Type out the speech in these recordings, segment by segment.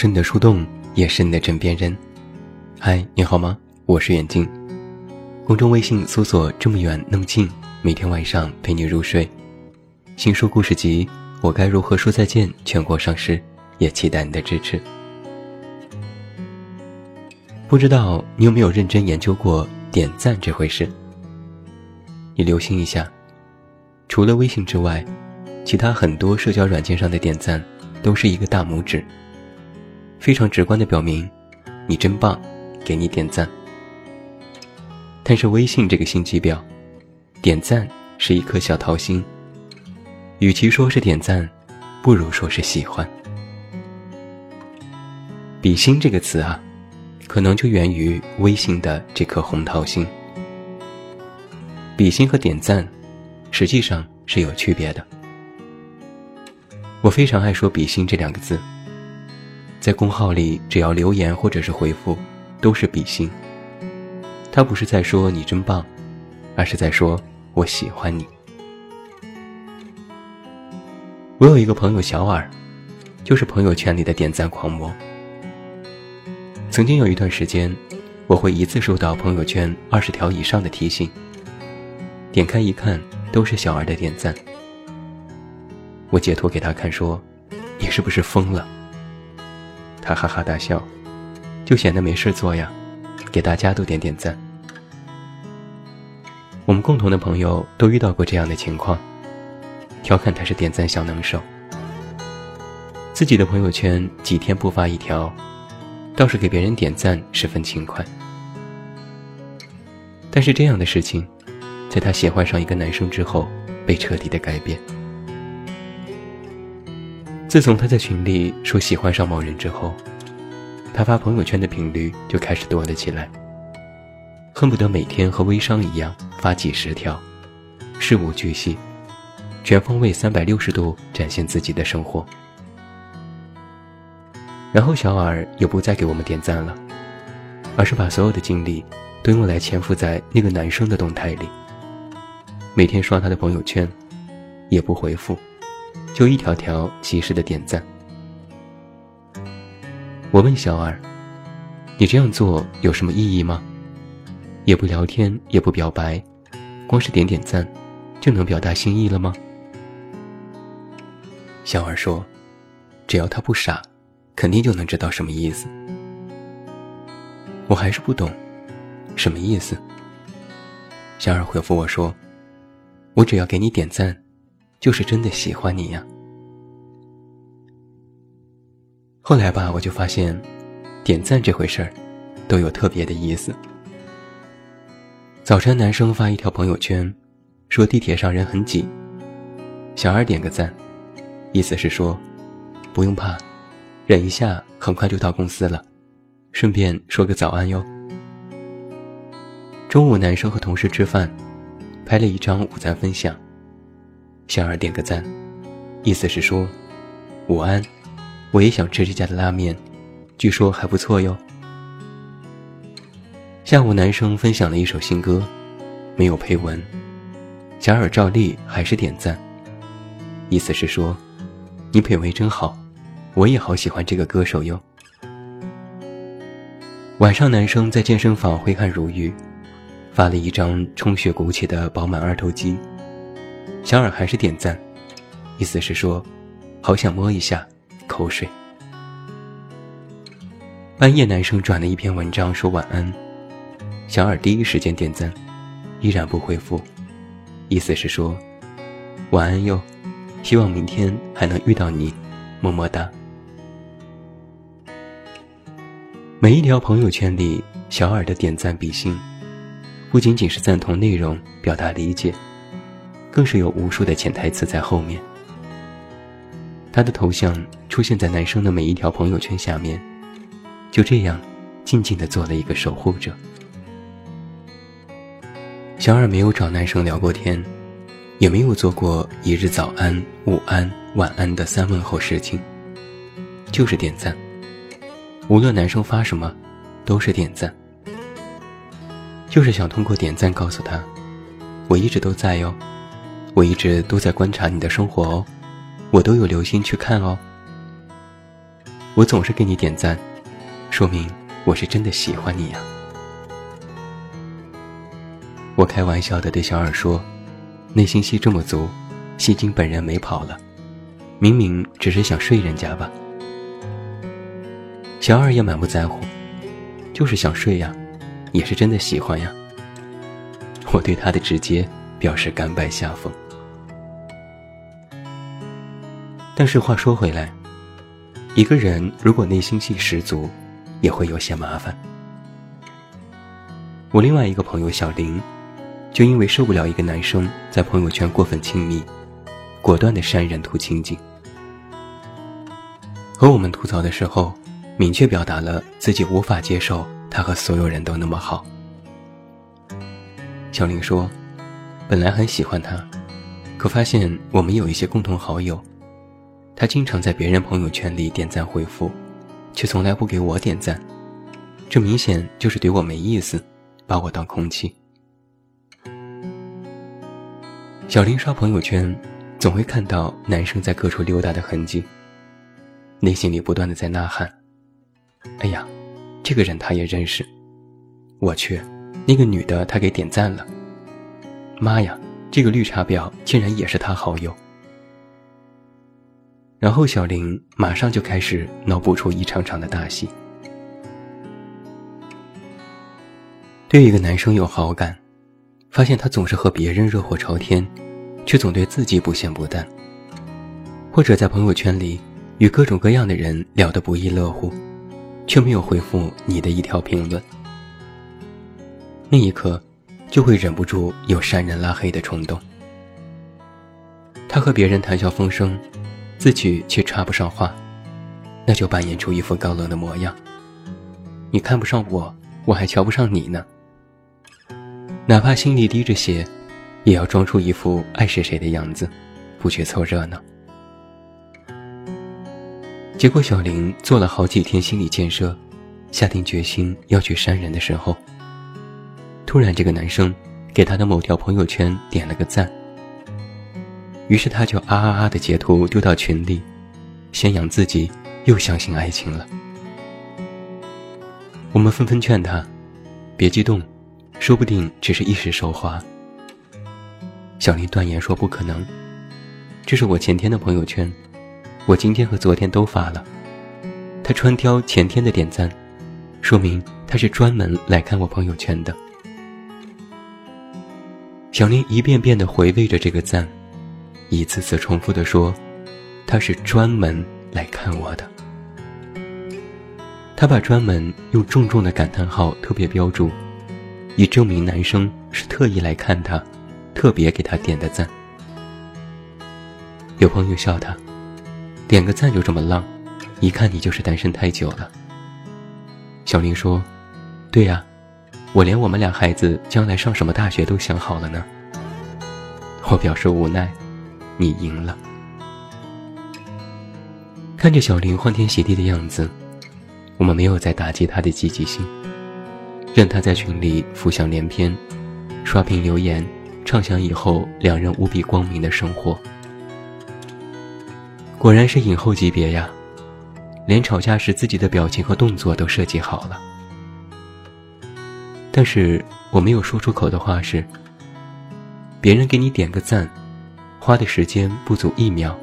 是你的树洞，也是你的枕边人。嗨，你好吗？我是远近。公众微信搜索“这么远那么近”，每天晚上陪你入睡。新书故事集《我该如何说再见》全国上市，也期待你的支持。不知道你有没有认真研究过点赞这回事？你留心一下，除了微信之外，其他很多社交软件上的点赞都是一个大拇指。非常直观的表明，你真棒，给你点赞。但是微信这个心机婊，点赞是一颗小桃心。与其说是点赞，不如说是喜欢。比心这个词啊，可能就源于微信的这颗红桃心。比心和点赞，实际上是有区别的。我非常爱说比心这两个字。在公号里，只要留言或者是回复，都是比心。他不是在说你真棒，而是在说我喜欢你。我有一个朋友小耳，就是朋友圈里的点赞狂魔。曾经有一段时间，我会一次收到朋友圈二十条以上的提醒，点开一看，都是小儿的点赞。我截图给他看，说：“你是不是疯了？”他哈哈大笑，就显得没事做呀，给大家都点点赞。我们共同的朋友都遇到过这样的情况，调侃他是点赞小能手。自己的朋友圈几天不发一条，倒是给别人点赞十分勤快。但是这样的事情，在他喜欢上一个男生之后，被彻底的改变。自从他在群里说喜欢上某人之后，他发朋友圈的频率就开始多了起来，恨不得每天和微商一样发几十条，事无巨细，全方位三百六十度展现自己的生活。然后小耳也不再给我们点赞了，而是把所有的精力都用来潜伏在那个男生的动态里，每天刷他的朋友圈，也不回复。就一条条及时的点赞。我问小二：“你这样做有什么意义吗？也不聊天，也不表白，光是点点赞，就能表达心意了吗？”小二说：“只要他不傻，肯定就能知道什么意思。”我还是不懂，什么意思？小二回复我说：“我只要给你点赞。”就是真的喜欢你呀。后来吧，我就发现，点赞这回事儿，都有特别的意思。早晨，男生发一条朋友圈，说地铁上人很挤，小二点个赞，意思是说，不用怕，忍一下，很快就到公司了，顺便说个早安哟。中午，男生和同事吃饭，拍了一张午餐分享。小二点个赞，意思是说，午安，我也想吃这家的拉面，据说还不错哟。下午男生分享了一首新歌，没有配文，小二照例还是点赞，意思是说，你品味真好，我也好喜欢这个歌手哟。晚上男生在健身房挥汗如雨，发了一张充血鼓起的饱满二头肌。小耳还是点赞，意思是说，好想摸一下，口水。半夜男生转了一篇文章说晚安，小耳第一时间点赞，依然不回复，意思是说，晚安哟，希望明天还能遇到你，么么哒。每一条朋友圈里，小耳的点赞比心，不仅仅是赞同内容，表达理解。更是有无数的潜台词在后面。他的头像出现在男生的每一条朋友圈下面，就这样，静静的做了一个守护者。小二没有找男生聊过天，也没有做过一日早安、午安、晚安的三问候事情，就是点赞。无论男生发什么，都是点赞，就是想通过点赞告诉他，我一直都在哟。我一直都在观察你的生活哦，我都有留心去看哦。我总是给你点赞，说明我是真的喜欢你呀。我开玩笑的对小二说：“内心戏这么足，戏精本人没跑了，明明只是想睡人家吧。”小二也满不在乎，就是想睡呀，也是真的喜欢呀。我对他的直接表示甘拜下风。但是话说回来，一个人如果内心戏十足，也会有些麻烦。我另外一个朋友小林。就因为受不了一个男生在朋友圈过分亲密，果断的删人图清净。和我们吐槽的时候，明确表达了自己无法接受他和所有人都那么好。小林说：“本来很喜欢他，可发现我们有一些共同好友，他经常在别人朋友圈里点赞回复，却从来不给我点赞，这明显就是对我没意思，把我当空气。”小林刷朋友圈，总会看到男生在各处溜达的痕迹，内心里不断的在呐喊：“哎呀，这个人他也认识，我去，那个女的他给点赞了。妈呀，这个绿茶婊竟然也是他好友。”然后小林马上就开始脑补出一场场的大戏。对一个男生有好感。发现他总是和别人热火朝天，却总对自己不咸不淡；或者在朋友圈里与各种各样的人聊得不亦乐乎，却没有回复你的一条评论。那一刻，就会忍不住有删人拉黑的冲动。他和别人谈笑风生，自己却插不上话，那就扮演出一副高冷的模样。你看不上我，我还瞧不上你呢。哪怕心里滴着血，也要装出一副爱谁谁的样子，不去凑热闹。结果小林做了好几天心理建设，下定决心要去删人的时候，突然这个男生给他的某条朋友圈点了个赞。于是他就啊啊啊的截图丢到群里，宣扬自己又相信爱情了。我们纷纷劝他，别激动。说不定只是一时手滑。小林断言说不可能，这是我前天的朋友圈，我今天和昨天都发了。他专挑前天的点赞，说明他是专门来看我朋友圈的。小林一遍遍的回味着这个赞，一次次重复的说，他是专门来看我的。他把“专门”用重重的感叹号特别标注。以证明男生是特意来看他，特别给他点的赞。有朋友笑他，点个赞就这么浪，一看你就是单身太久了。小林说：“对呀，我连我们俩孩子将来上什么大学都想好了呢。”我表示无奈，你赢了。看着小林欢天喜地的样子，我们没有再打击他的积极性。任他在群里浮想联翩，刷屏留言，畅想以后两人无比光明的生活。果然是影后级别呀，连吵架时自己的表情和动作都设计好了。但是我没有说出口的话是：别人给你点个赞，花的时间不足一秒，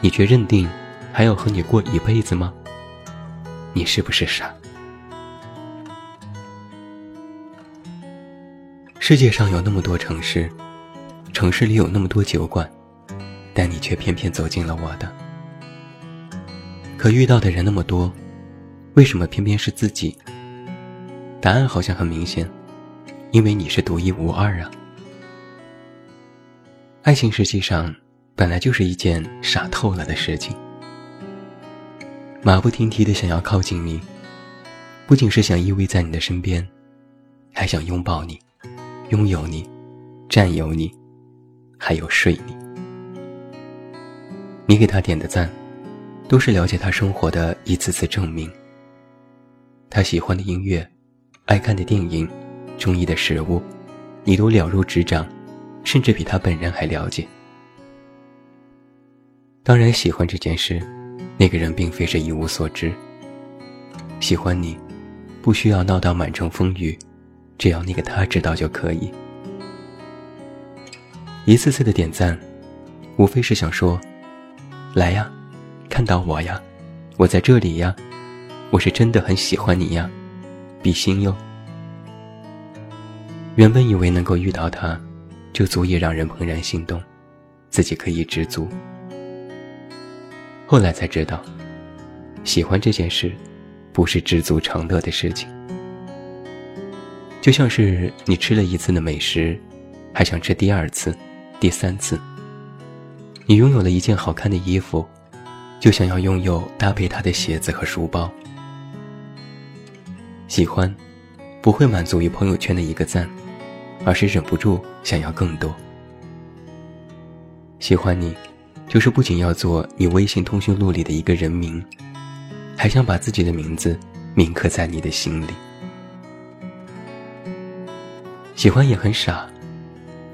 你却认定还要和你过一辈子吗？你是不是傻？世界上有那么多城市，城市里有那么多酒馆，但你却偏偏走进了我的。可遇到的人那么多，为什么偏偏是自己？答案好像很明显，因为你是独一无二啊！爱情实际上本来就是一件傻透了的事情，马不停蹄的想要靠近你，不仅是想依偎在你的身边，还想拥抱你。拥有你，占有你，还有睡你。你给他点的赞，都是了解他生活的一次次证明。他喜欢的音乐，爱看的电影，中意的食物，你都了如指掌，甚至比他本人还了解。当然，喜欢这件事，那个人并非是一无所知。喜欢你，不需要闹到满城风雨，只要那个他知道就可以。一次次的点赞，无非是想说：“来呀，看到我呀，我在这里呀，我是真的很喜欢你呀，比心哟。”原本以为能够遇到他，就足以让人怦然心动，自己可以知足。后来才知道，喜欢这件事，不是知足常乐的事情。就像是你吃了一次的美食，还想吃第二次。第三次，你拥有了一件好看的衣服，就想要拥有搭配它的鞋子和书包。喜欢，不会满足于朋友圈的一个赞，而是忍不住想要更多。喜欢你，就是不仅要做你微信通讯录里的一个人名，还想把自己的名字铭刻在你的心里。喜欢也很傻。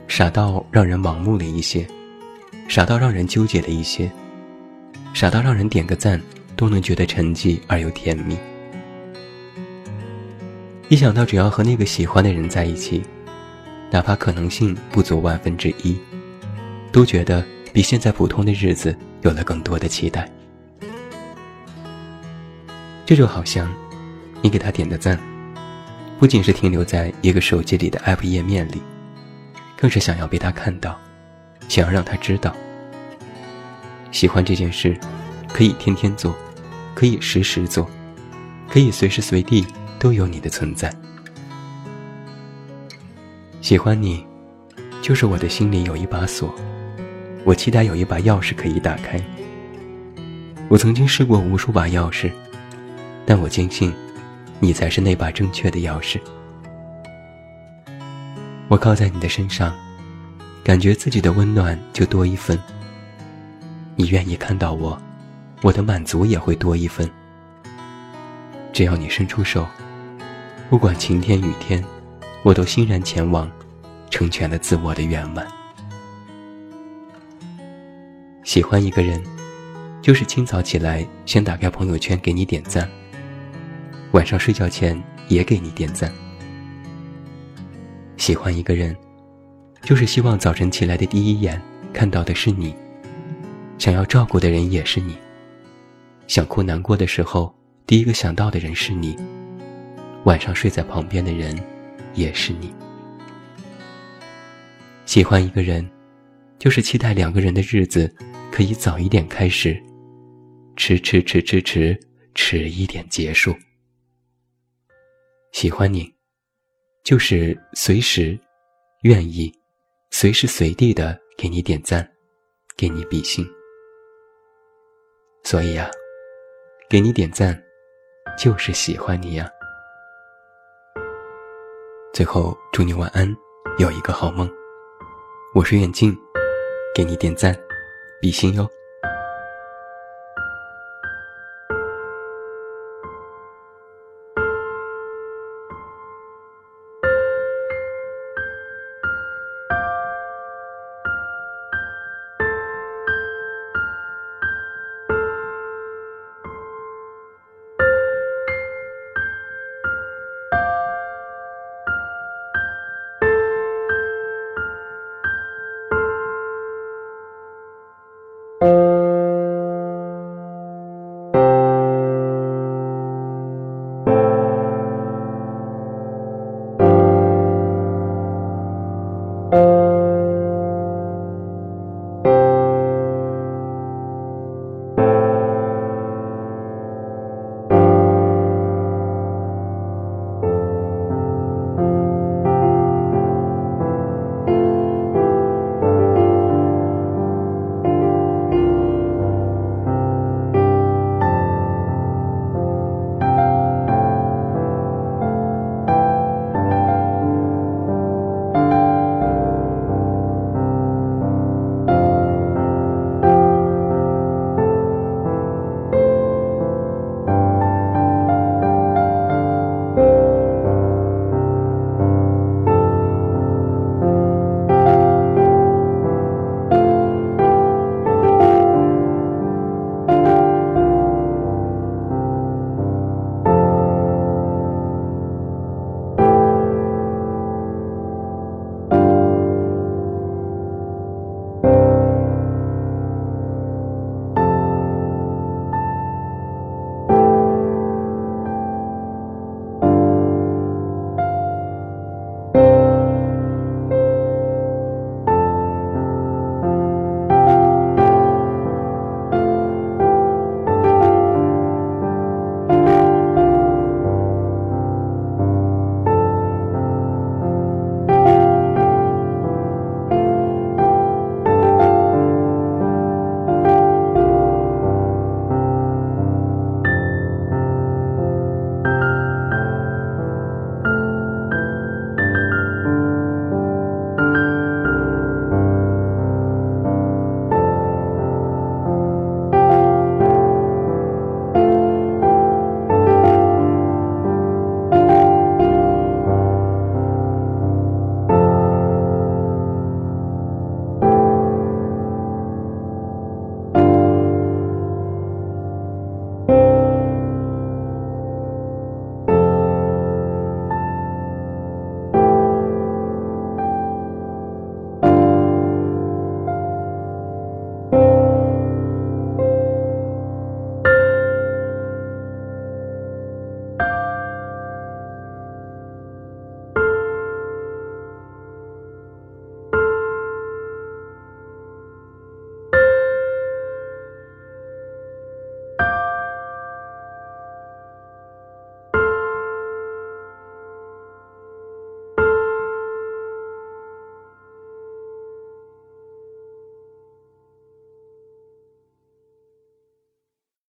傻到让人盲目了一些，傻到让人纠结了一些，傻到让人点个赞都能觉得沉寂而又甜蜜。一想到只要和那个喜欢的人在一起，哪怕可能性不足万分之一，都觉得比现在普通的日子有了更多的期待。这就好像，你给他点的赞，不仅是停留在一个手机里的 App 页面里。更是想要被他看到，想要让他知道。喜欢这件事，可以天天做，可以时时做，可以随时随地都有你的存在。喜欢你，就是我的心里有一把锁，我期待有一把钥匙可以打开。我曾经试过无数把钥匙，但我坚信，你才是那把正确的钥匙。我靠在你的身上，感觉自己的温暖就多一分。你愿意看到我，我的满足也会多一分。只要你伸出手，不管晴天雨天，我都欣然前往，成全了自我的圆满。喜欢一个人，就是清早起来先打开朋友圈给你点赞，晚上睡觉前也给你点赞。喜欢一个人，就是希望早晨起来的第一眼看到的是你，想要照顾的人也是你，想哭难过的时候第一个想到的人是你，晚上睡在旁边的人也是你。喜欢一个人，就是期待两个人的日子可以早一点开始，迟迟迟迟迟迟一点结束。喜欢你。就是随时愿意、随时随地的给你点赞，给你比心。所以呀，给你点赞，就是喜欢你呀。最后，祝你晚安，有一个好梦。我是远近，给你点赞，比心哟。